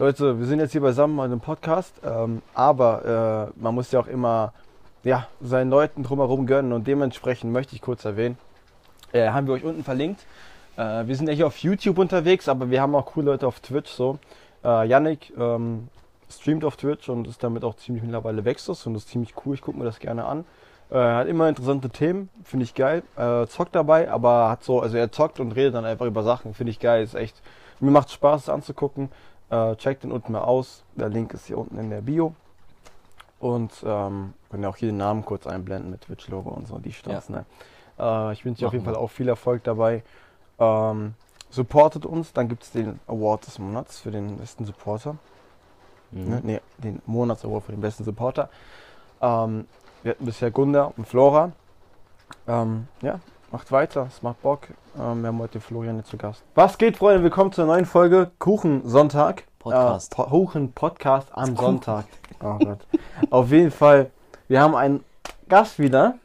Leute, wir sind jetzt hier beisammen bei einem Podcast, ähm, aber äh, man muss ja auch immer ja, seinen Leuten drumherum gönnen und dementsprechend möchte ich kurz erwähnen, äh, haben wir euch unten verlinkt. Äh, wir sind ja hier auf YouTube unterwegs, aber wir haben auch coole Leute auf Twitch so. Äh, Yannick ähm, streamt auf Twitch und ist damit auch ziemlich mittlerweile Wechsels und ist ziemlich cool, ich gucke mir das gerne an. Äh, hat immer interessante Themen, finde ich geil. Äh, zockt dabei, aber hat so, also er zockt und redet dann einfach über Sachen, finde ich geil, ist echt, mir macht Spaß es anzugucken. Äh, checkt den unten mal aus. Der Link ist hier unten in der Bio. Und ähm, können ja auch hier den Namen kurz einblenden mit Twitch-Logo und so, die Straßen. Ne? Äh, ich wünsche euch auf jeden Fall auch viel Erfolg dabei. Ähm, supportet uns, dann gibt es den Award des Monats für den besten Supporter. Mhm. Ne? Nee, den Monats-Award für den besten Supporter. Ähm, wir hatten bisher Gunda und Flora. Ähm, ja, macht weiter, es macht Bock. Ähm, wir haben heute Florian jetzt zu Gast. Was geht, Freunde? Willkommen zur neuen Folge Kuchensonntag. Podcast. Äh, po Kuchen-Podcast am Sonntag. Oh Gott. Auf jeden Fall, wir haben einen Gast wieder.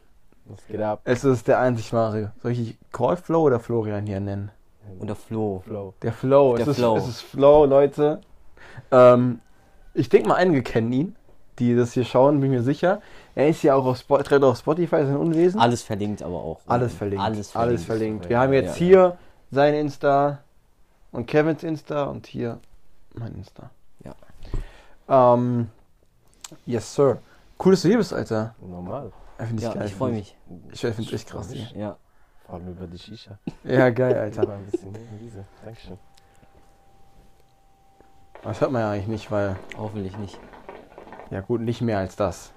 Was geht ab? Es ist der einzig wahre. Soll ich Call Flow oder Florian hier nennen? Oder Flo. Flow. Der Flow. Der es, Flow. Ist, es ist Flow, Leute. Ähm, ich denke mal, einige kennen ihn, die das hier schauen, bin mir sicher. Er ist ja auch auf, Spo tritt auf Spotify, sein Unwesen. Alles verlinkt aber auch. Alles verlinkt. Alles verlinkt. Alles verlinkt. Wir haben jetzt Ja, hier sein Insta und Kevins Insta und hier mein Insta. Ja. Ähm, yes, sir. Cool, dass du hier bist, Alter. Normal. Ja, find Ja, geil. ich freue mich. Ich finde es echt krass. Hier. Ja. Vor allem über die Shisha. Ja, geil, Alter. Ein bisschen in diese. Dankeschön. Das hört man ja eigentlich nicht, weil, Hoffentlich nicht. ja gut, nicht mehr als das.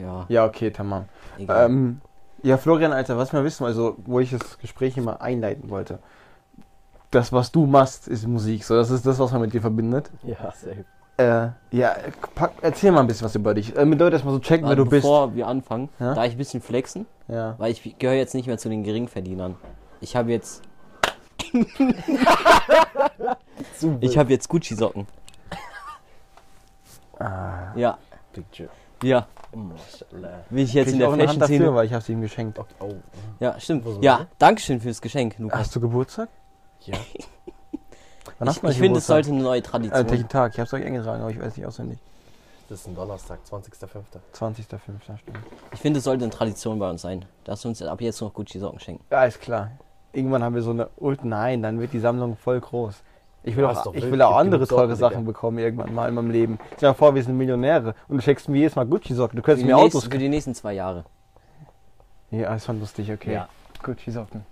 Ja. Ja, okay, tamam. Egal. Ähm, ja, Florian, Alter, was wir wissen, also wo ich das Gespräch immer einleiten wollte. Das, was du machst, ist Musik. So, das ist das, was man mit dir verbindet. Ja, safe. Äh, ja, pack, erzähl mal ein bisschen was über dich. Äh, mit Leuten erstmal so checken, wer du bist. bevor wir anfangen, Ja? da ich ein bisschen flexen, Ja. weil ich gehöre jetzt nicht mehr zu den Geringverdienern. Ich habe jetzt. ich habe jetzt Gucci-Socken. Ah, Ja. Picture. Ja. Mashallah. Bin ich jetzt krieg in der Hand dafür, weil ich hab's ihm geschenkt. Oh. Ja, stimmt. Ja? Dankeschön fürs Geschenk, Lukas. Hast du Geburtstag? Ja. Wann Ich, ich finde, es sollte eine neue Tradition. Äh, welchen Tag? Ich hab's euch eingetragen, aber ich weiß nicht auswendig. Das ist ein Donnerstag, 20.05. 20.05. stimmt. Ich finde, es sollte eine Tradition bei uns sein, dass wir uns ab jetzt noch Gucci-Socken schenken. Ja, ist klar. Irgendwann haben wir so eine Ult. Nein, dann wird die Sammlung voll groß. Ich will Ja, auch, ich will auch andere teure Sachen bekommen irgendwann mal in meinem Leben. Stell dir mal vor, wir sind Millionäre und du schenkst mir jedes Mal Gucci-Socken. Du könntest mir Autos nächsten, für die nächsten zwei Jahre. Ja, ist schon lustig, okay. Ja. Gucci-Socken.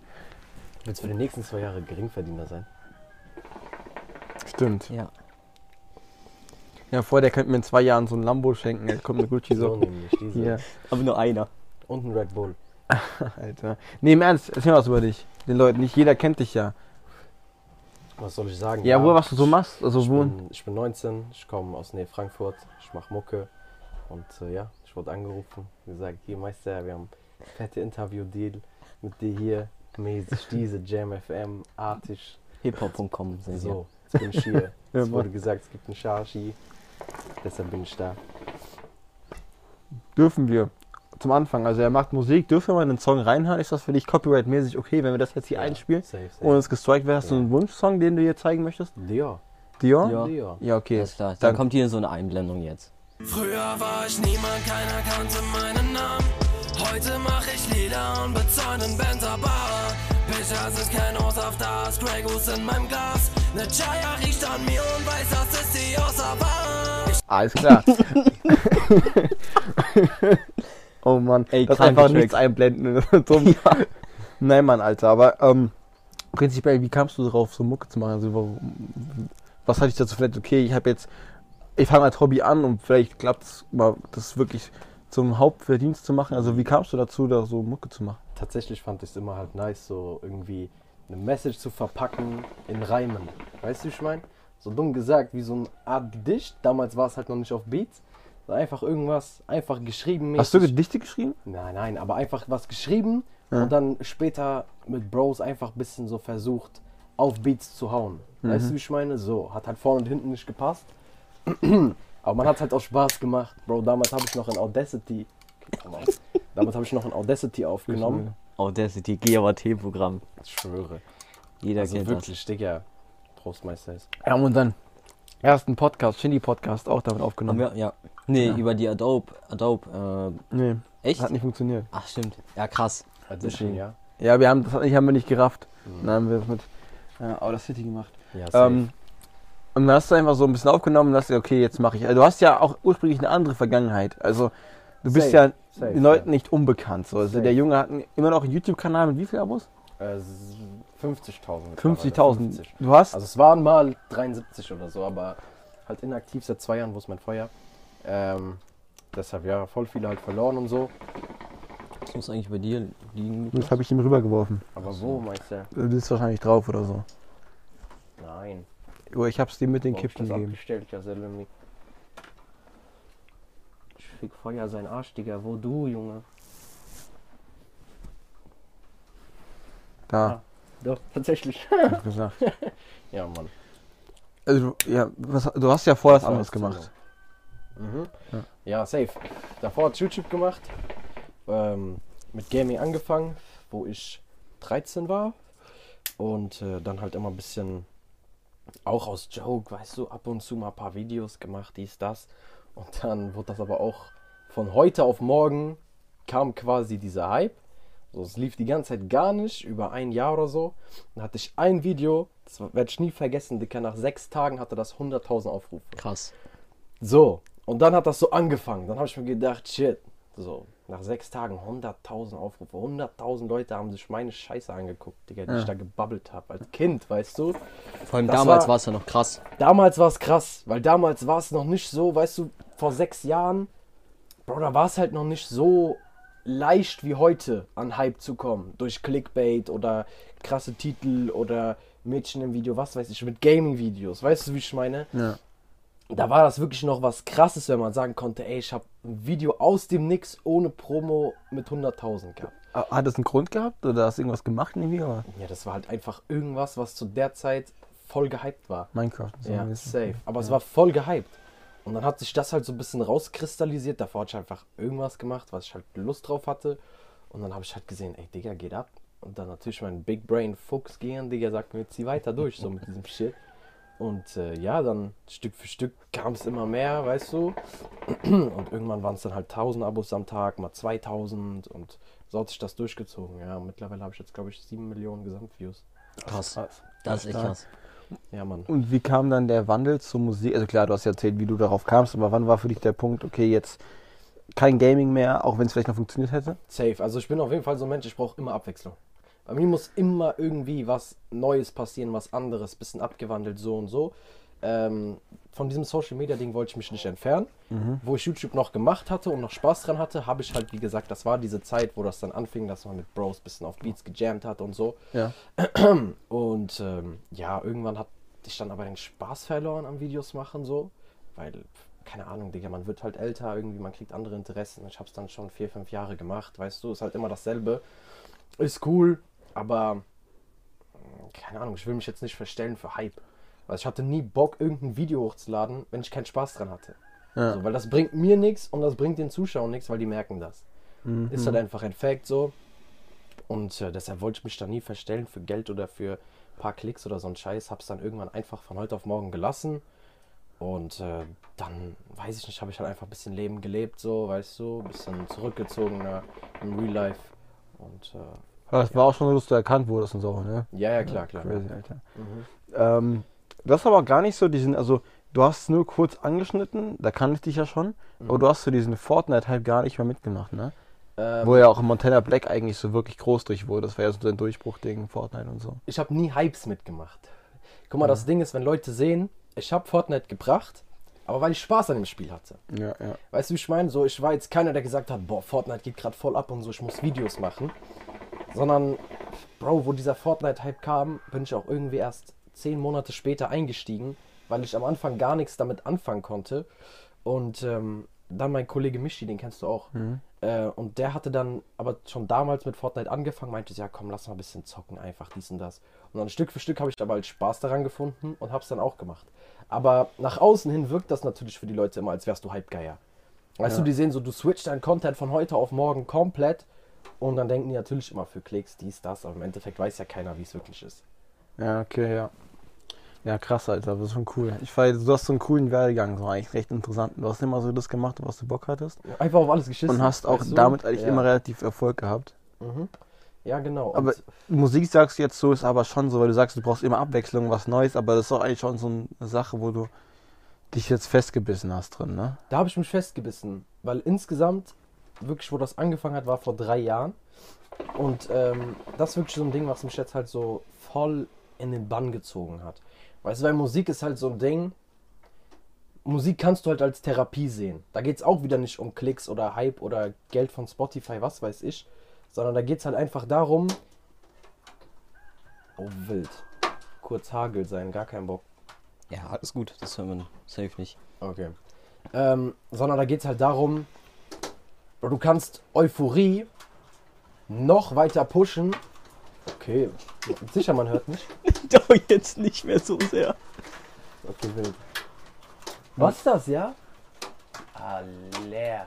Willst du für die nächsten zwei Jahre Geringverdiener sein? Stimmt. Ja. Ja, vor der könnte mir in zwei Jahren so ein Lambo schenken. Er kommt eine So Gucci-Socken. nämlich diese. Hier, Aber nur einer. Und ein Red Bull. Alter. Nee, im Ernst, erzähl mal was über dich. Den Leuten, nicht jeder kennt dich ja. Was soll ich sagen? Ja, wo, was du so machst. Also, ich, wo. bin, ich bin 19, ich komme aus Nähe Frankfurt, ich mache Mucke und äh, ja, ich wurde angerufen, gesagt, hier Meister, wir haben fette Interview-Deal mit dir hier, mäßig diese Jam FM, artig, hiphop.com sind so, jetzt bin ich hier. Ja, es wurde gesagt, es gibt einen Shashi, deshalb bin ich da. Dürfen wir. Zum Anfang. Also, er macht Musik. Dürfen wir mal einen Song reinhauen? Ist das für dich copyright-mäßig okay, wenn wir das jetzt hier Ja, einspielen? Safe, safe. Ohne es gestrikt wäre, hast du Ja. einen Wunschsong, den du hier zeigen möchtest? Dior. Dior? Ja. Dior. Ja, okay. Alles klar. Dann, Dann- kommt hier so eine Einblendung jetzt. Früher war ich niemand, keiner kannte meinen Namen. Heute mach ich Lieder und bezahl den Benzer-Bar. Pichers ist kein Aus auf das, Grey Goose in meinem Glas. Ne Chaya riecht an mir und weiß, das ist die außer Bar. Alles klar. oh Mann, Ey, das einfach Tracks. nichts einblenden. Dumm. Nein, Mann, Alter, aber ähm, prinzipiell, wie kamst du darauf, so Mucke zu machen? Also, warum, was hatte ich dazu vielleicht, okay, ich habe jetzt, ich fange als Hobby an und vielleicht klappt es mal, das wirklich zum Hauptverdienst zu machen. Also, wie kamst du dazu, da so Mucke zu machen? Tatsächlich fand ich es immer halt nice, so irgendwie eine Message zu verpacken in Reimen. Weißt du, wie ich meine? So dumm gesagt, wie so eine Art Gedicht. Damals war es halt noch nicht auf Beats. Einfach irgendwas, einfach geschrieben. Hast du. Gedichte geschrieben? Nein, nein, aber einfach was geschrieben Ja. und dann später mit Bros einfach ein bisschen so versucht, auf Beats zu hauen. Weißt du, wie ich meine? So, hat halt vorne und hinten nicht gepasst. aber man hat halt auch Spaß gemacht. Bro, damals habe ich noch in Audacity. damals habe ich noch in Audacity aufgenommen. Audacity, GAT-Programm. Ich schwöre. Jeder Also kennt das. wirklich, Digga. Trostmeister ist. Ja, und dann ersten Podcast, Shindy-Podcast, auch damit aufgenommen. wir, ja. Nee, Ja. über die Adobe. Adobe, Nee, äh, echt? hat nicht funktioniert. Ach, stimmt. Ja, krass. Audition, ja. Ja, wir haben das nicht, haben wir nicht gerafft. Dann haben wir das mit äh, Outer City gemacht. Ja, safe. Ähm, und dann hast du einfach so ein bisschen aufgenommen und hast gesagt, okay, jetzt mache ich. Also du hast ja auch ursprünglich eine andere Vergangenheit. Also du bist Safe, ja safe, den Leuten ja. nicht unbekannt. So. Also Safe. der Junge hat immer noch einen YouTube-Kanal mit wie viel Abos? Äh, s- 50.000. 50.000. 50. Du hast? Also es waren mal 73 oder so, aber halt inaktiv seit zwei Jahren, wo ist mein Feuer. Ähm, deshalb ja, voll viele halt verloren und so. Das muss eigentlich bei dir liegen. das habe ich ihm rübergeworfen. Aber wo, meinst du? Du bist wahrscheinlich drauf oder so. Nein. Oh, ich hab's dir mit den Kippen das gegeben. abgestellt, ja, Selimi. Ich fick Feuer sein Arsch, Digga. Wo du, Junge? Da, Doch, tatsächlich. gesagt. ja, Mann. Also, du- ja, was, du hast ja vorher was anderes gemacht. Mhm. Ja. Ja. safe. Davor hat YouTube gemacht. Ähm, mit Gaming angefangen, wo ich 13 war. Und äh, dann halt immer ein bisschen auch aus Joke, weißt du, ab und zu mal ein paar Videos gemacht, dies, das. Und dann wurde das aber auch von heute auf morgen kam quasi dieser Hype. So, es lief die ganze Zeit gar nicht, über ein Jahr oder so. Dann hatte ich ein Video, das werde ich nie vergessen, Dicker, nach sechs Tagen hatte das 100.000 Aufrufe. Krass. So, und dann hat das so angefangen. Dann habe ich mir gedacht, shit, so, nach sechs Tagen 100.000 Aufrufe. 100.000 Leute haben sich meine Scheiße angeguckt, Digga, die Ja. ich da gebabbelt habe. Als Kind, weißt du? Vor allem Das damals war- es ja noch krass. Damals war es krass, weil damals war es noch nicht so, weißt du, vor sechs Jahren, Bro, da war es halt noch nicht so leicht wie heute an Hype zu kommen. Durch Clickbait oder krasse Titel oder Mädchen im Video, was weiß ich, mit Gaming-Videos. Weißt du, wie ich meine? Ja. Da war das wirklich noch was krasses, wenn man sagen konnte, ey, ich habe ein Video aus dem Nix ohne Promo mit 100.000 gehabt. Ah, Hat das einen Grund gehabt oder hast du irgendwas gemacht irgendwie? Oder? Ja, das war halt einfach irgendwas, was zu der Zeit voll gehypt war. Minecraft. so Ja, safe. Aber es war voll gehypt. Und dann hat sich das halt so ein bisschen rauskristallisiert. Davor hatte ich einfach irgendwas gemacht, was ich halt Lust drauf hatte. Und dann habe ich halt gesehen, ey, Digga, geht ab. Und dann natürlich mein Big Brain Fuchs gehen, Digga, sagt mir, zieh weiter durch, so mit diesem Shit. Und äh, ja, dann Stück für Stück kam es immer mehr, weißt du. Und irgendwann waren es dann halt 1000 Abos am Tag, mal 2000 und so hat sich das durchgezogen. Ja, und mittlerweile habe ich jetzt, glaube ich, 7 Millionen Gesamtviews. Krass. Krass. Das ist echt krass. Ja, Mann. Und wie kam dann der Wandel zur Musik? Also klar, du hast ja erzählt, wie du darauf kamst, aber wann war für dich der Punkt, okay, jetzt kein Gaming mehr, auch wenn es vielleicht noch funktioniert hätte? Safe. Also ich bin auf jeden Fall so ein Mensch, ich brauche immer Abwechslung. Bei mir muss immer irgendwie was Neues passieren, was anderes, bisschen abgewandelt, so und so. Ähm, von diesem Social Media Ding wollte ich mich nicht entfernen. Wo ich YouTube noch gemacht hatte und noch Spaß dran hatte, habe ich halt, wie gesagt, das war diese Zeit, wo das dann anfing, dass man mit Bros bisschen auf Beats gejammt hat und so. Ja. Und ähm, ja, irgendwann hat ich dann aber den Spaß verloren am Videos machen, so. Weil, keine Ahnung, Digga, man wird halt älter, irgendwie, man kriegt andere Interessen. Ich habe es dann schon vier, fünf Jahre gemacht, weißt du, ist halt immer dasselbe. Ist cool, aber mh, keine Ahnung, ich will mich jetzt nicht verstellen für Hype. Weil ich hatte nie Bock, irgendein Video hochzuladen, wenn ich keinen Spaß dran hatte. Ja. So, weil das bringt mir nichts und das bringt den Zuschauern nichts, weil die merken das. Mhm. Ist halt einfach ein Fact so. Und äh, deshalb wollte ich mich da nie verstellen für Geld oder für ein paar Klicks oder so ein Scheiß. Hab's dann irgendwann einfach von heute auf morgen gelassen. Und äh, dann, weiß ich nicht, habe ich halt einfach ein bisschen Leben gelebt, so, weißt du, ein bisschen zurückgezogener im Real Life. Und äh, Aber es war auch schon so, dass du erkannt wurdest und so, ne? ja, ja, klar, klar. Crazy, Alter. Mhm. Ähm, das ist aber gar nicht so diesen, also du hast es nur kurz angeschnitten, da kannte ich dich ja schon, aber du hast so diesen Fortnite-Hype gar nicht mehr mitgemacht, ne? Ähm, Wo ja auch Montana Black eigentlich so wirklich groß durch wurde. Das war ja so sein Durchbruch-Ding, Fortnite und so. ich habe nie Hypes mitgemacht. Guck mal, das Ding ist, wenn Leute sehen, ich habe Fortnite gebracht, aber weil ich Spaß an dem Spiel hatte. Ja, ja. Weißt du, wie ich meine? So, ich war jetzt keiner, der gesagt hat, boah, Fortnite geht gerade voll ab und so, ich muss Videos machen. Sondern, Bro, wo dieser Fortnite-Hype kam, bin ich auch irgendwie erst zehn Monate später eingestiegen, weil ich am Anfang gar nichts damit anfangen konnte. Und ähm, dann mein Kollege Michi, den kennst du auch. Äh, und der hatte dann aber schon damals mit Fortnite angefangen, meinte, ja komm, lass mal ein bisschen zocken, einfach dies und das. Und dann Stück für Stück habe ich aber halt Spaß daran gefunden und habe es dann auch gemacht. Aber nach außen hin wirkt das natürlich für die Leute immer, als wärst du Hypegeier. Weißt Ja. du, die sehen so, du switcht deinen Content von heute auf morgen komplett und dann denken die natürlich immer für Klicks, dies, das, aber im Endeffekt weiß ja keiner, wie es wirklich ist. Ja, okay, ja. Ja, krass, Alter, das ist schon cool. Ich weiß, du hast so einen coolen Werdegang, so eigentlich recht interessant. Du hast immer so das gemacht, was du Bock hattest. Einfach auf alles geschissen. Und hast auch weißt du? damit eigentlich ja. immer relativ Erfolg gehabt. Mhm. Ja, genau. Aber Und Musik sagst du jetzt so, ist aber schon so, weil du sagst, du brauchst immer Abwechslung, was Neues, aber das ist doch eigentlich schon so eine Sache, wo du dich jetzt festgebissen hast drin, ne? da habe ich mich festgebissen, weil insgesamt, wirklich, wo das angefangen hat, war vor drei Jahren. Und ähm, das ist wirklich so ein Ding, was mich jetzt halt so voll in den Bann gezogen hat. Weißt du, weil Musik ist halt so ein Ding, Musik kannst du halt als Therapie sehen. Da geht es auch wieder nicht um Klicks oder Hype oder Geld von Spotify, was weiß ich, sondern da geht es halt einfach darum, oh wild, kurz Hagel sein, gar kein Bock. Ja, alles gut. Das hört man safe nicht. Okay. Ähm, sondern da geht es halt darum, du kannst Euphorie noch weiter pushen. Okay, sicher, man hört nicht. Doch jetzt nicht mehr so sehr. Okay, wild. Was ist das, ja? Ah, leer.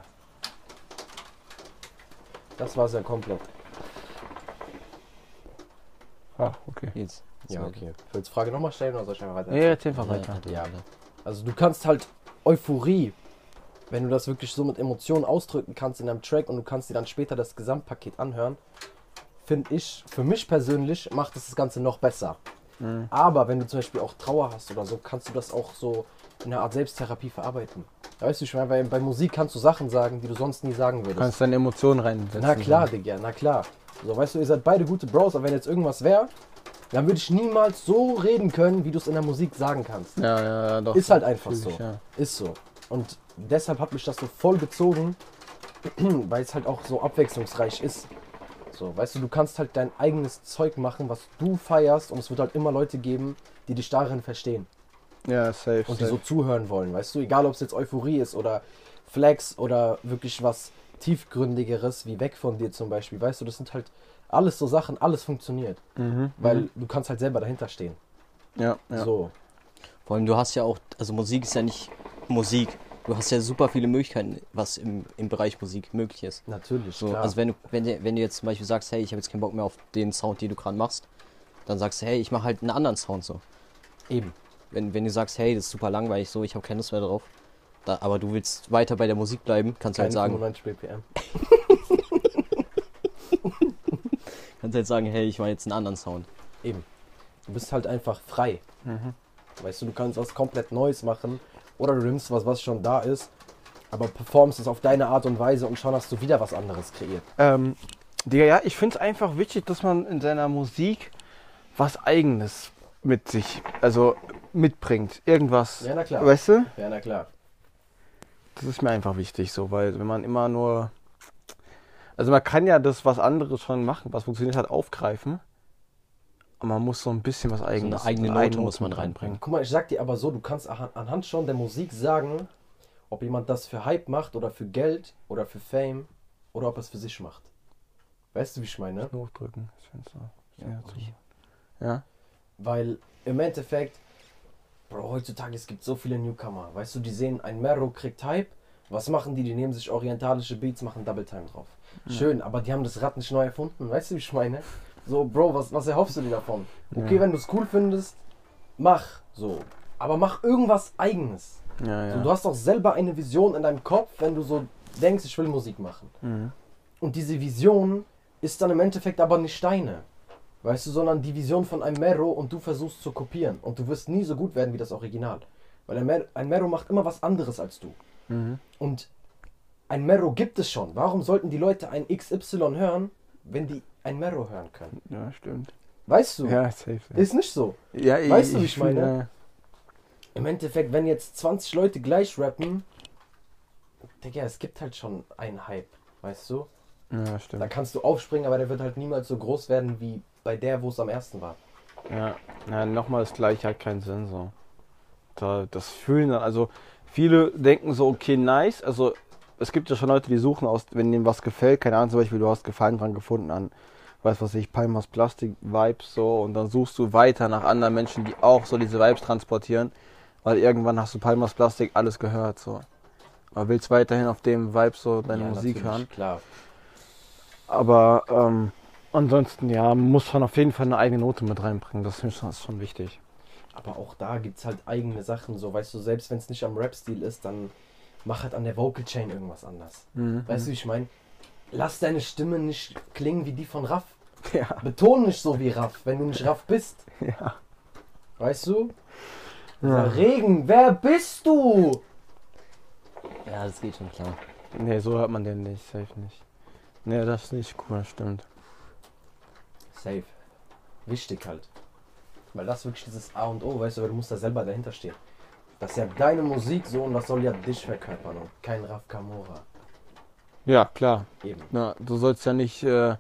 Das war's ja komplett. Ah, okay. Jetzt. Ja, okay. Willst du die Frage nochmal stellen oder soll ich einfach weiter? Ja, erzähl einfach weiter. Ja. Also du kannst halt Euphorie, wenn du das wirklich so mit Emotionen ausdrücken kannst in einem Track und du kannst dir dann später das Gesamtpaket anhören, finde ich, für mich persönlich macht es das Ganze noch besser. Aber wenn du zum Beispiel auch Trauer hast oder so, kannst du das auch so in einer Art Selbsttherapie verarbeiten. Weißt du, ich meine, bei, bei Musik kannst du Sachen sagen, die du sonst nie sagen Du würdest. kannst deine Emotionen reinsetzen. Na klar, Digga, na klar. So, weißt du, ihr seid beide gute Bros, aber wenn jetzt irgendwas wäre, dann würde ich niemals so reden können, wie du es in der Musik sagen kannst. Ja, ja, ja, doch. Ist halt einfach so. ja. Ist so. Und deshalb hat mich das so voll gezogen, weil es halt auch so abwechslungsreich ist. So, weißt du, du kannst halt dein eigenes Zeug machen, was du feierst und es wird halt immer Leute geben, die dich darin verstehen Ja, safe. und die safe. so zuhören wollen, weißt du, egal ob es jetzt Euphorie ist oder Flex oder wirklich was tiefgründigeres wie weg von dir zum Beispiel, weißt du, das sind halt alles so Sachen, alles funktioniert, Mhm, weil du kannst halt selber dahinter stehen. Ja, ja. So, Vor allem, du hast ja auch, also Musik ist ja nicht Musik. Du hast ja super viele Möglichkeiten, was im, im Bereich Musik möglich ist. natürlich, So, klar. also wenn du, wenn, du, wenn du jetzt zum Beispiel sagst, hey, ich habe jetzt keinen Bock mehr auf den Sound, den du gerade machst, dann sagst du, hey, ich mache halt einen anderen Sound so. Eben. Wenn, wenn du sagst, hey, das ist super langweilig so, ich habe keine Lust mehr drauf, da, aber du willst weiter bei der Musik bleiben, kannst du halt sagen, 95 BPM. kannst halt sagen, hey, ich mache jetzt einen anderen Sound. Eben. Du bist halt einfach frei. Mhm. Weißt du, du kannst was komplett Neues machen oder du nimmst was, was schon da ist, aber performst es auf deine Art und Weise und schon hast du wieder was anderes kreiert. Ähm, Digga, ja, ich finde es einfach wichtig, dass man in seiner Musik was Eigenes mit sich, also mitbringt. Irgendwas. Ja, na klar. Weißt du? Ja, na klar. Das ist mir einfach wichtig so, weil wenn man immer nur. Also man kann ja das, was anderes schon machen, was funktioniert hat, aufgreifen. Man muss so ein bisschen was eigenes. eigene eine Note muss man reinbringen. Guck mal, ich sag dir aber so, du kannst anhand schon der Musik sagen, ob jemand das für Hype macht oder für Geld oder für Fame oder ob er es für sich macht. Weißt du, wie ich meine? Hochdrücken, das Fenster. Ja, Ja, ich. ja. Weil im Endeffekt, Bro, heutzutage es gibt so viele Newcomer. Weißt du, die sehen, ein Mero kriegt Hype. Was machen die? Die nehmen sich orientalische Beats, machen Double Time drauf. Schön, aber die haben das Rad nicht neu erfunden. Weißt du, wie ich meine? So, Bro, was, was erhoffst du dir davon? Okay, Ja. wenn du es cool findest, mach so. Aber mach irgendwas Eigenes. Ja, ja. So, du hast doch selber eine Vision in deinem Kopf, wenn du so denkst, ich will Musik machen. Mhm. Und diese Vision ist dann im Endeffekt aber nicht deine. Weißt du, sondern die Vision von einem Mero und du versuchst zu kopieren. Und du wirst nie so gut werden wie das Original. Weil ein, Mer ein Mero macht immer was anderes als du. Mhm. Und ein Mero gibt es schon. Warum sollten die Leute ein XY hören, wenn die ein Mero hören können? ja, stimmt. Weißt du? Ja, safe. Ja, Ist nicht so. ja Weißt du, wie ich meine? ja. Im Endeffekt, wenn jetzt 20 Leute gleich rappen, Digga, es gibt halt schon einen Hype. Weißt du? Ja, Da stimmt. kannst du aufspringen, aber der wird halt niemals so groß werden wie bei der, wo es am ersten war. Ja, ja nochmal das gleiche hat keinen Sinn so. Da, das fühlen dann, also viele denken so, okay, nice. Also es gibt ja schon Leute, die suchen aus, wenn denen was gefällt, keine Ahnung, zum Beispiel, du hast Gefallen dran gefunden an, weiß was ich, Palmas Plastik Vibes so und dann suchst du weiter nach anderen Menschen, die auch so diese Vibes transportieren, weil irgendwann hast du Palmas Plastik alles gehört so. Aber willst weiterhin auf dem Vibe so deine Ja, Musik hören. Klar. Aber ähm, ansonsten, ja, man muss schon auf jeden Fall eine eigene Note mit reinbringen. Das ist schon, das ist schon wichtig. Aber auch da gibt es halt eigene Sachen, so weißt du, selbst wenn es nicht am Rap-Stil ist, dann mach halt an der Vocal Chain irgendwas anders. Mhm. Weißt du, wie ich meine? Lass deine Stimme nicht klingen wie die von Raff. Ja. Beton nicht so wie Raff, wenn du nicht Raff bist. Ja. Weißt du? Ja. Regen, wer bist du? Ja, das geht schon klar. Nee, so hört man den nicht, safe nicht. Nee, das ist nicht cool, stimmt. Safe. Wichtig halt. Weil das wirklich dieses A und O, weißt du, weil du musst da selber dahinter stehen. Das ist ja deine Musik so und das soll ja dich verkörpern und kein Raff Kamora. Ja, klar. Eben. Na, du sollst ja nicht, äh,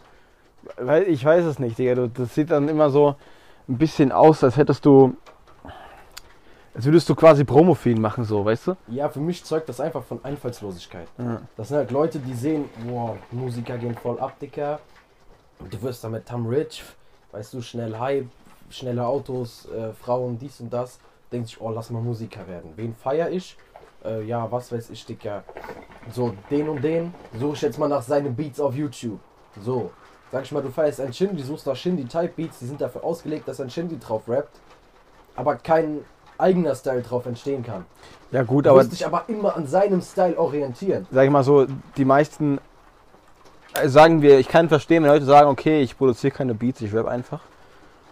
ich weiß es nicht, Digga. Das sieht dann immer so ein bisschen aus, als hättest du, als würdest du quasi Promo für ihn machen, so, weißt du? Ja, für mich zeugt das einfach von Einfallslosigkeit. Ja. Das sind halt Leute, die sehen, wow, Musiker gehen voll ab, Dicker. Du wirst damit Tom Rich, weißt du, schnell Hype, schnelle Autos, äh, Frauen, dies und das. Denkt sich, oh, lass mal Musiker werden. Wen feier ich? Äh, ja, was weiß ich, Dicker. So, den und den suche ich jetzt mal nach seinen Beats auf YouTube. So, sag ich mal, du feierst ein Shindy, suchst nach Shindy-Type-Beats, die sind dafür ausgelegt, dass ein Shindy drauf rappt, aber kein eigener Style drauf entstehen kann. Ja, gut, Du aber musst dich aber immer an seinem Style orientieren. sag ich mal so, die meisten äh, sagen wir, ich kann verstehen, wenn Leute sagen, okay, ich produziere keine Beats, ich rap einfach.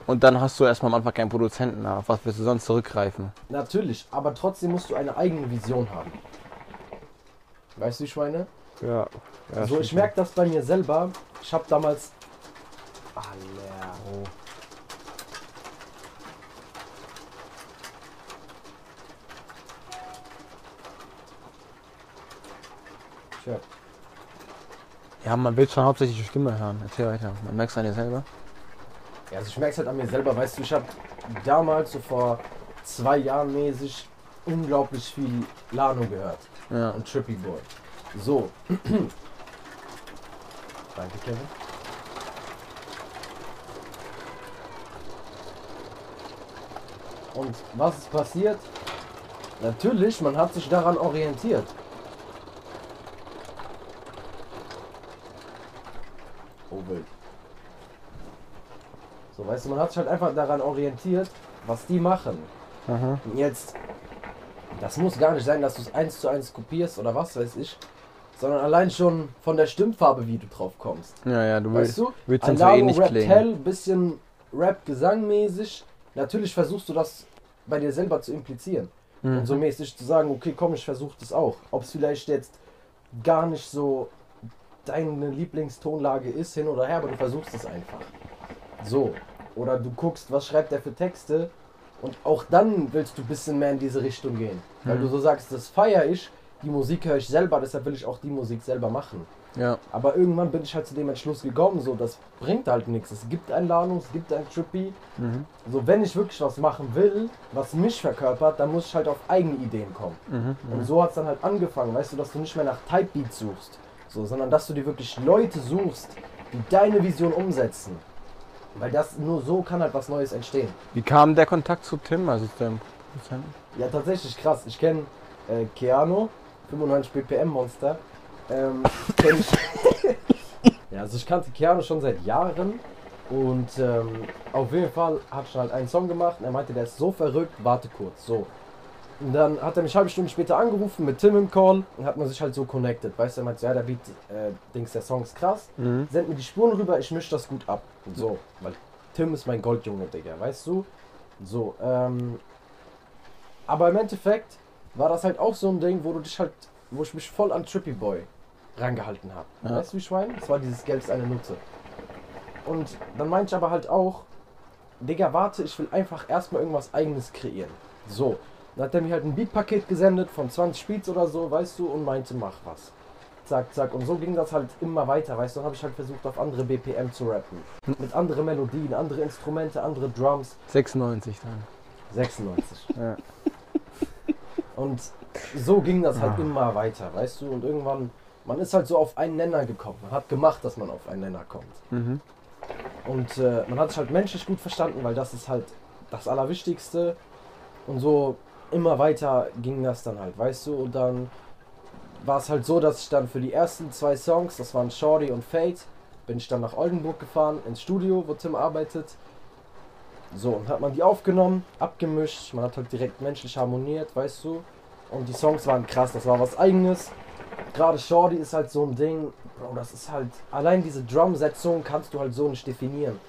Und dann hast du erstmal am Anfang keinen Produzenten, auf was wirst du sonst zurückgreifen? Natürlich, aber trotzdem musst du eine eigene Vision haben. Weißt du, ich meine? Ja. ja so, ich merke das bei mir selber. Ich habe damals. Alter. Tja, Ja, man will schon hauptsächlich die Stimme hören. Erzähl weiter. Man merkt es an dir selber. Ja, also ich merke es halt an mir selber, weißt du, ich habe damals, so vor zwei Jahren mäßig, unglaublich viel Lano gehört. Ja. und Trippy Boy. So. Danke, Kevin. Und was ist passiert? Natürlich, man hat sich daran orientiert. Oh wild. So, weißt du, man hat sich halt einfach daran orientiert, was die machen. Aha. Und jetzt, das muss gar nicht sein, dass du es eins zu eins kopierst oder was weiß ich, sondern allein schon von der Stimmfarbe, wie du drauf kommst. Ja, ja, du Weißt du? willst so ähnlich rappt klingen. hell, bisschen Rap-Gesangmäßig. Natürlich versuchst du das bei dir selber zu implizieren. Mhm. Und so mäßig zu sagen, okay, komm, ich versuche das auch. Ob es vielleicht jetzt gar nicht so deine Lieblingstonlage ist, hin oder her, aber du versuchst es einfach. So. Oder du guckst, was schreibt er für Texte und auch dann willst du ein bisschen mehr in diese Richtung gehen. Weil Mhm. du so sagst, das feiere ich, die Musik höre ich selber, deshalb will ich auch die Musik selber machen. Ja. Aber irgendwann bin ich halt zu dem Entschluss gekommen, so, das bringt halt nichts. Es gibt ein Lano, es gibt ein Trippy. Mhm. So, wenn ich wirklich was machen will, was mich verkörpert, dann muss ich halt auf eigene Ideen kommen. Mhm. Und so hat es dann halt angefangen, weißt du, dass du nicht mehr nach Type Beats suchst, so, sondern dass du dir wirklich Leute suchst, die deine Vision umsetzen. Weil das nur so kann halt was Neues entstehen. Wie kam der Kontakt zu Tim, also zu deinem Produzenten? Ja, tatsächlich krass. Ich kenne äh, Keanu, 95 BPM Monster. Ähm, ich. ja, also ich kannte Keanu schon seit Jahren und ähm, auf jeden Fall hat schon halt einen Song gemacht und er meinte, der ist so verrückt, warte kurz, so. Und dann hat er mich halbe Stunde später angerufen mit Tim im Call und hat man sich halt so connected. Weißt du, er meinte, so, ja, der Beat, äh, Dings, der Song ist krass. Mhm. Send mir die Spuren rüber, ich misch das gut ab. Und so, weil Tim ist mein Goldjunge, Digga, weißt du? So, ähm. Aber im Endeffekt war das halt auch so ein Ding, wo du dich halt, wo ich mich voll an Trippy Boy rangehalten habe. Ja. Weißt du, wie ich meine? Das war dieses Geld ist eine Nutze. Und dann meinte ich aber halt auch, Digga, warte, ich will einfach erstmal irgendwas eigenes kreieren. So. Dann hat er mir halt ein Beatpaket gesendet von 20 Beats oder so, weißt du, und meinte, mach was. Zack, zack. Und so ging das halt immer weiter, weißt du. Dann habe ich halt versucht, auf andere BPM zu rappen. Mit anderen Melodien, andere Instrumente, andere Drums. 96 dann. 96. Ja. Und so ging das halt Ah. immer weiter, weißt du. Und irgendwann, man ist halt so auf einen Nenner gekommen. Man hat gemacht, dass man auf einen Nenner kommt. Mhm. Und äh, man hat sich halt menschlich gut verstanden, weil das ist halt das Allerwichtigste. Und so immer weiter ging das dann halt, weißt du. Und dann war es halt so, dass ich dann für die ersten zwei Songs, das waren Shorty und Fate, bin ich dann nach Oldenburg gefahren, ins Studio, wo Tim arbeitet. So, und hat man die aufgenommen, abgemischt, man hat halt direkt menschlich harmoniert, weißt du. Und die Songs waren krass, das war was eigenes. Gerade Shorty ist halt so ein Ding, Bro, das ist halt, allein diese Drum-Setzung kannst du halt so nicht definieren.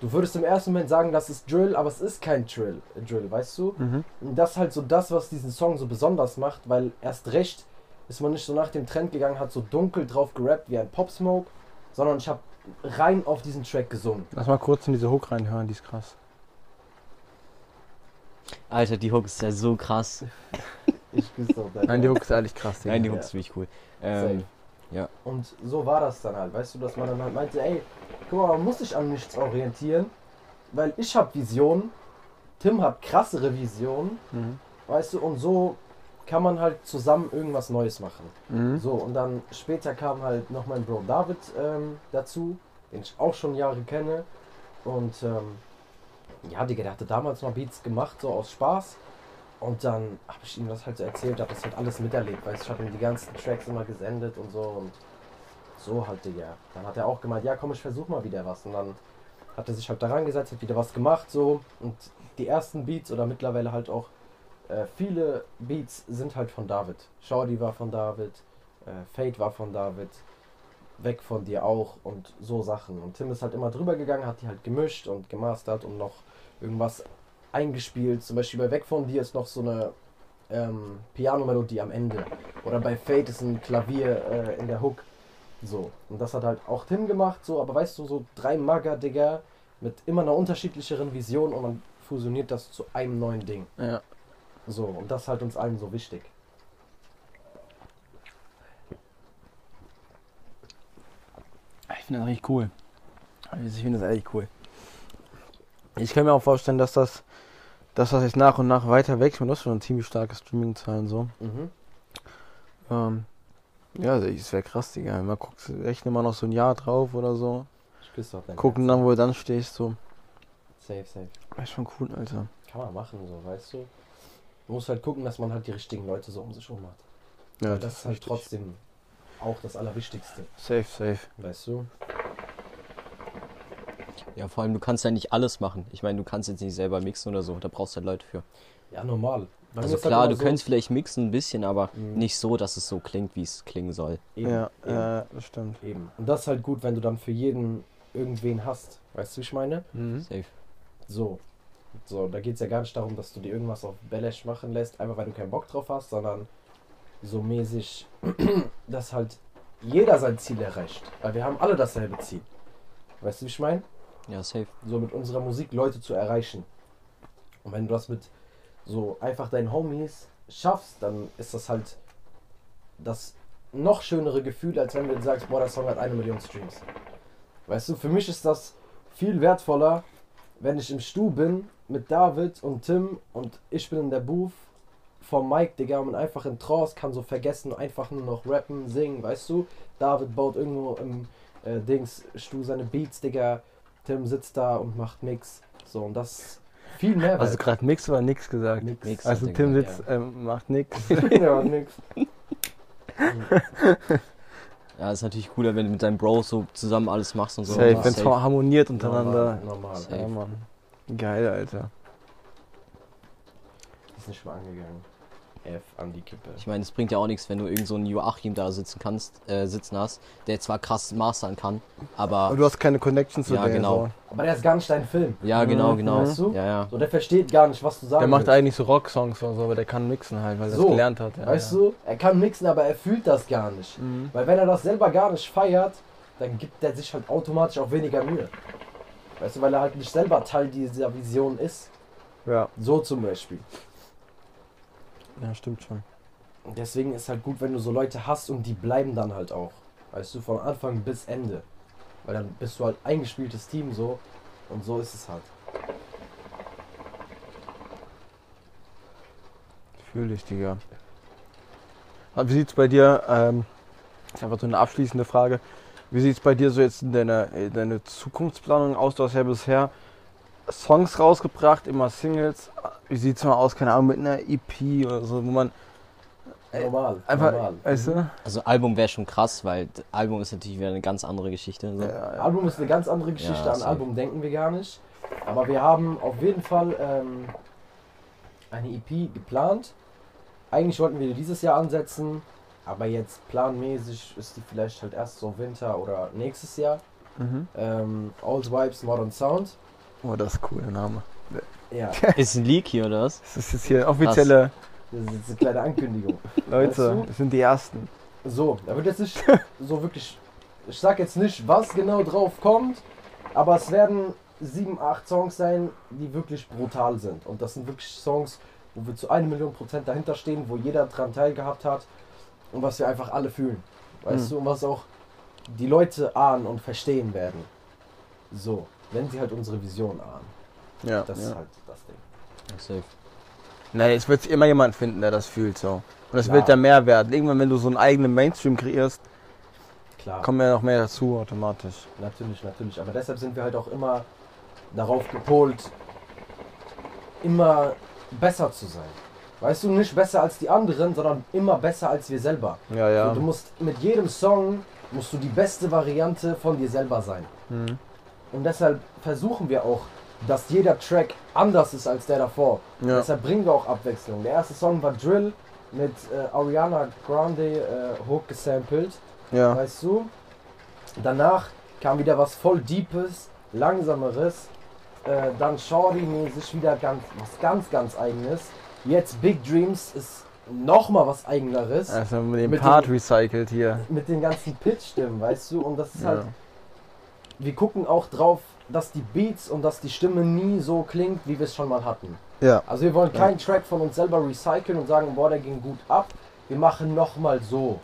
Du würdest im ersten Moment sagen, das ist Drill, aber es ist kein Drill, äh, Drill weißt du? Mhm. Und das ist halt so das, was diesen Song so besonders macht, weil erst recht ist man nicht so nach dem Trend gegangen, hat so dunkel drauf gerappt wie ein Pop Smoke, sondern ich habe rein auf diesen Track gesungen. Lass mal kurz in diese Hook reinhören, die ist krass. Alter, die Hook ist ja so krass. Ich küsse auf dein Nein, die Hook ist ehrlich krass. Digga. Nein, die Hook Ja. ist wirklich cool. Ähm, Und so war das dann halt, weißt du, dass man dann halt meinte, ey, guck mal, man muss sich an nichts orientieren, weil ich habe Visionen, Tim hat krassere Visionen, Mhm. weißt du, und so kann man halt zusammen irgendwas Neues machen. Mhm. So, und dann später kam halt noch mein Bro David ähm, dazu, den ich auch schon Jahre kenne. Und ähm, ja, Digga, der hatte damals mal Beats gemacht, so aus Spaß. Und dann habe ich ihm das halt so erzählt, habe das halt alles miterlebt, du, ich habe ihm die ganzen Tracks immer gesendet und so und so halt, Digga. Dann hat er auch gemeint, ja komm, ich versuch mal wieder was. Und dann hat er sich halt daran gesetzt, hat wieder was gemacht, so. Und die ersten Beats oder mittlerweile halt auch äh, viele Beats sind halt von David. Shorty war von David, äh, Fate war von David, Weg von dir auch und so Sachen. Und Tim ist halt immer drüber gegangen, hat die halt gemischt und gemastert und noch irgendwas eingespielt. Zum Beispiel bei Weg von dir ist noch so eine ähm, Piano-Melodie am Ende. Oder bei Fate ist ein Klavier äh, in der Hook. So. Und das hat halt auch Tim gemacht, so, aber weißt du, so drei Magger, Digga, mit immer einer unterschiedlicheren Vision und man fusioniert das zu einem neuen Ding. Ja. So, und das ist halt uns allen so wichtig. Ich finde das richtig cool. Also Ich finde das ehrlich cool. Ich kann mir auch vorstellen, dass das, dass das jetzt nach und nach weiter wächst. Man hat schon ziemlich starke Streaming-Zahlen so. Mhm. Ähm, ja, das wäre krass, Digga. Man guckt, rechne mal noch so ein Jahr drauf oder so. Gucken dann, wo du dann stehst, so. Safe, safe. Das ist schon cool, Alter. Kann man machen, so, weißt du. Man muss halt gucken, dass man halt die richtigen Leute so um sich herum hat. Ja, Weil das ist halt richtig. trotzdem auch das Allerwichtigste, Safe, safe. weißt du. ja, vor allem, du kannst ja nicht alles machen. Ich meine, du kannst jetzt nicht selber mixen oder so. Da brauchst du halt Leute für. Ja, normal. Bei Also ist halt klar, du so- könntest vielleicht mixen ein bisschen, aber Mhm. nicht so, dass es so klingt, wie es klingen soll. Eben, ja, eben, äh, das stimmt. eben. Und das ist halt gut, wenn du dann für jeden irgendwen hast. Weißt du, wie ich meine? Mhm. Safe. So. So, da geht es ja gar nicht darum, dass du dir irgendwas auf Belesch machen lässt, einfach weil du keinen Bock drauf hast, sondern so mäßig, dass halt jeder sein Ziel erreicht. Weil wir haben alle dasselbe Ziel. Weißt du, wie ich meine? Ja, safe. So mit unserer Musik Leute zu erreichen. Und wenn du das mit so einfach deinen Homies schaffst, dann ist das halt das noch schönere Gefühl, als wenn du sagst, boah, der Song hat eine Million Streams. Weißt du, für mich ist das viel wertvoller, wenn ich im Stu bin mit David und Tim und ich bin in der Booth vom Mike, Digga, und einfach in Trance kann so vergessen, einfach nur noch rappen, singen, weißt du? David baut irgendwo im äh, Dings, Stu seine Beats, Digga, Tim sitzt da und macht Mix. So, und das viel mehr. Also gerade nix oder nix gesagt. Mix. Mix. Also Tim gesagt, sitzt, ähm, macht nix. ja, nix. Ja, ist natürlich cooler, wenn du mit deinem Bro so zusammen alles machst und so. Safe, Ja, wenn es harmoniert untereinander. Normal, normal. Safe. Ja, Mann. Geil, Alter. Ist nicht mal angegangen. F an die Kippe. Ich meine, es bringt ja auch nichts, wenn du irgend so einen Joachim da sitzen kannst, äh, sitzen hast, der zwar krass mastern kann, aber Aber du hast keine Connection zu Ja, der. genau. Aber der ist gar nicht dein Film. ja, genau, Mhm. genau. Weißt du? Ja, ja. So, der versteht gar nicht, was du So. sagst. Der macht eigentlich so Rocksongs oder so, aber der kann mixen halt, weil er So, das gelernt hat. Ja, Weißt ja. du, er kann mixen, aber er fühlt das gar nicht. Mhm. Weil wenn er das selber gar nicht feiert, dann gibt er sich halt automatisch auch weniger Mühe. Weißt du, weil er halt nicht selber Teil dieser Vision ist. Ja. So zum Beispiel. Ja, stimmt schon. Und deswegen ist halt gut, wenn du so Leute hast und die bleiben dann halt auch. Weißt du, von Anfang bis Ende. Weil dann bist du halt eingespieltes Team so. Und so ist es halt. Fühl ich, Digga. Wie sieht's bei dir, ähm, das ist einfach so eine abschließende Frage, wie sieht's bei dir so jetzt in deiner, in deiner Zukunftsplanung aus? Du hast ja bisher Songs rausgebracht, immer Singles. Wie sieht's mal aus, keine Ahnung, mit einer EP oder so, wo man Äh, Normal. einfach, normal. weißt du? Also Album wäre schon krass, weil Album ist natürlich wieder eine ganz andere Geschichte. So. Ja, ja. Album ist eine ganz andere Geschichte. Ja, An. Album denken wir gar nicht. Aber wir haben auf jeden Fall ähm, eine EP geplant. Eigentlich wollten wir die dieses Jahr ansetzen, aber jetzt planmäßig ist die vielleicht halt erst so Winter oder nächstes Jahr. Mhm. Ähm, Old Vibes, Modern Sound. Oh, das ist cool, der Name. Ja, Ist ein Leak hier oder was? Das ist jetzt hier offizielle das ist jetzt eine kleine Ankündigung. Leute, Weißt du? das sind die ersten. So, da wird jetzt nicht so wirklich. Ich sag jetzt nicht, was genau drauf kommt, aber es werden sieben, acht Songs sein, die wirklich brutal sind. Und das sind wirklich Songs, wo wir zu einer Million Prozent dahinter stehen, wo jeder dran teilgehabt hat und was wir einfach alle fühlen. Weißt Mhm. du, und was auch die Leute ahnen und verstehen werden. So, wenn sie halt unsere Vision ahnen. Ja. Das ja. ist halt das Ding. Safe. Nee, es wird immer jemand finden, der das fühlt so. Und das Klar. wird dann mehr werden. Irgendwann, wenn du so einen eigenen Mainstream kreierst, Klar. kommen ja noch mehr dazu automatisch. Natürlich, natürlich. Aber deshalb sind wir halt auch immer darauf gepolt, immer besser zu sein. Weißt du, nicht besser als die anderen, sondern immer besser als wir selber. Ja, ja. So, du musst mit jedem Song musst du die beste Variante von dir selber sein. Mhm. Und deshalb versuchen wir auch, dass jeder Track anders ist als der davor. Ja. Deshalb bringen wir auch Abwechslung. Der erste Song war Drill mit äh, Ariana Grande äh, Hook gesampelt. ja. Weißt du? Danach kam wieder was voll Deepes, Langsameres. Äh, dann Shorty-mäßig wieder ganz, was ganz, ganz Eigenes. Jetzt Big Dreams ist nochmal was Eigeneres. Also mit dem Mit Part dem- recycelt hier. Mit den ganzen Pitch-Stimmen, weißt du? Und das ist Ja. halt. Wir gucken auch drauf, dass die Beats und dass die Stimme nie so klingt, wie wir es schon mal hatten. Ja. Also wir wollen keinen Track von uns selber recyceln und sagen, boah, der ging gut ab. Wir machen nochmal so.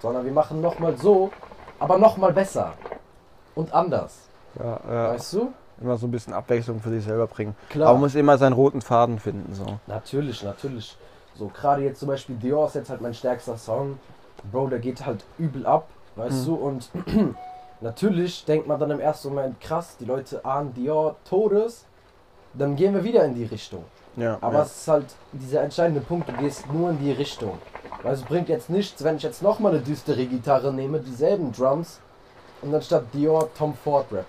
Sondern wir machen nochmal so, aber nochmal besser. Und anders. Ja, ja. Weißt du? Immer so ein bisschen Abwechslung für sich selber bringen. Klar. Aber man muss immer seinen roten Faden finden. So. Natürlich, natürlich. So, gerade jetzt zum Beispiel Dior ist jetzt halt mein stärkster Song. Bro, der geht halt übel ab, weißt Mhm. du? Und natürlich denkt man dann im ersten Moment, krass, die Leute ahnen Dior Todes. Dann gehen wir wieder in die Richtung. Ja. Aber ja. es ist halt dieser entscheidende Punkt, du gehst nur in die Richtung. Weil es bringt jetzt nichts, wenn ich jetzt nochmal eine düstere Gitarre nehme, dieselben Drums und dann statt Dior Tom Ford rappe.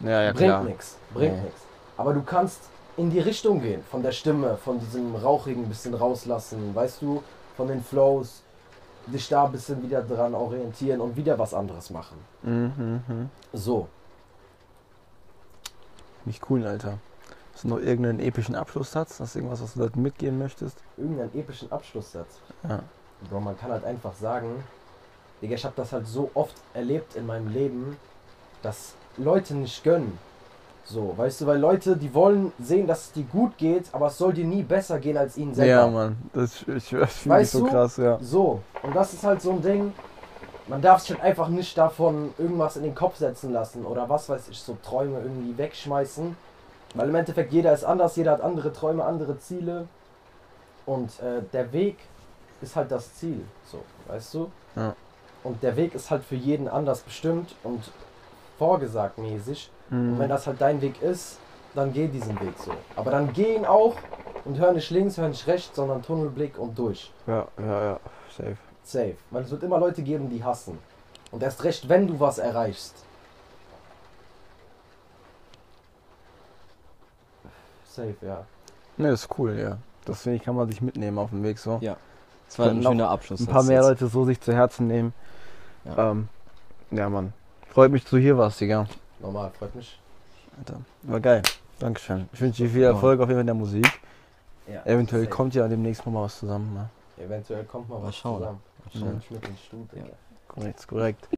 ja, ja, bringt nichts, bringt Nee. nichts. Aber du kannst in die Richtung gehen, von der Stimme, von diesem Rauchigen bisschen rauslassen, weißt du, von den Flows, dich da ein bisschen wieder dran orientieren und wieder was anderes machen. Mhm, mhm. So, Nicht cool, Alter. Hast du noch irgendeinen epischen Abschlusssatz? Hast du irgendwas, was du Leuten mitgeben möchtest? irgendeinen epischen Abschlusssatz. Ja. Bro, man kann halt einfach sagen, Digga, ich habe das halt so oft erlebt in meinem Leben, dass Leute nicht gönnen. So, weißt du, weil Leute, die wollen sehen, dass es dir gut geht, aber es soll dir nie besser gehen als ihnen selber. Ja, Mann. Das, ich, das finde ich so du? krass, ja. So, und das ist halt so ein Ding, man darf sich halt einfach nicht davon irgendwas in den Kopf setzen lassen oder was weiß ich, so Träume irgendwie wegschmeißen. Weil im Endeffekt jeder ist anders, jeder hat andere Träume, andere Ziele. Und äh, der Weg ist halt das Ziel, so, weißt du? Ja. Und der Weg ist halt für jeden anders bestimmt und vorgesagt mäßig. Und wenn Mhm. das halt dein Weg ist, dann geh diesen Weg so. Aber dann geh ihn auch und hör nicht links, hör nicht rechts, sondern Tunnelblick und durch. Ja, ja, ja. Safe. Safe. Weil es wird immer Leute geben, die hassen. Und erst recht, wenn du was erreichst. Safe, ja. Ne, das ist cool, ja. Das finde ich, kann man sich mitnehmen auf dem Weg so. Ja. Das war ein schöner Abschluss. Ein paar jetzt. mehr Leute so sich zu Herzen nehmen. Ja. Ähm, ja, Mann. Freut mich, dass du hier warst, Digga. Normal, freut mich. Alter. War geil. Dankeschön. Ich wünsche dir viel Erfolg auf jeden Fall in der Musik. Ja, Eventuell safe. kommt ja demnächst mal was zusammen. Ne? Eventuell kommt mal Mal was schauen. zusammen. Mal schauen. Ich mit ins Studio. Ja. Korrekt, korrekt.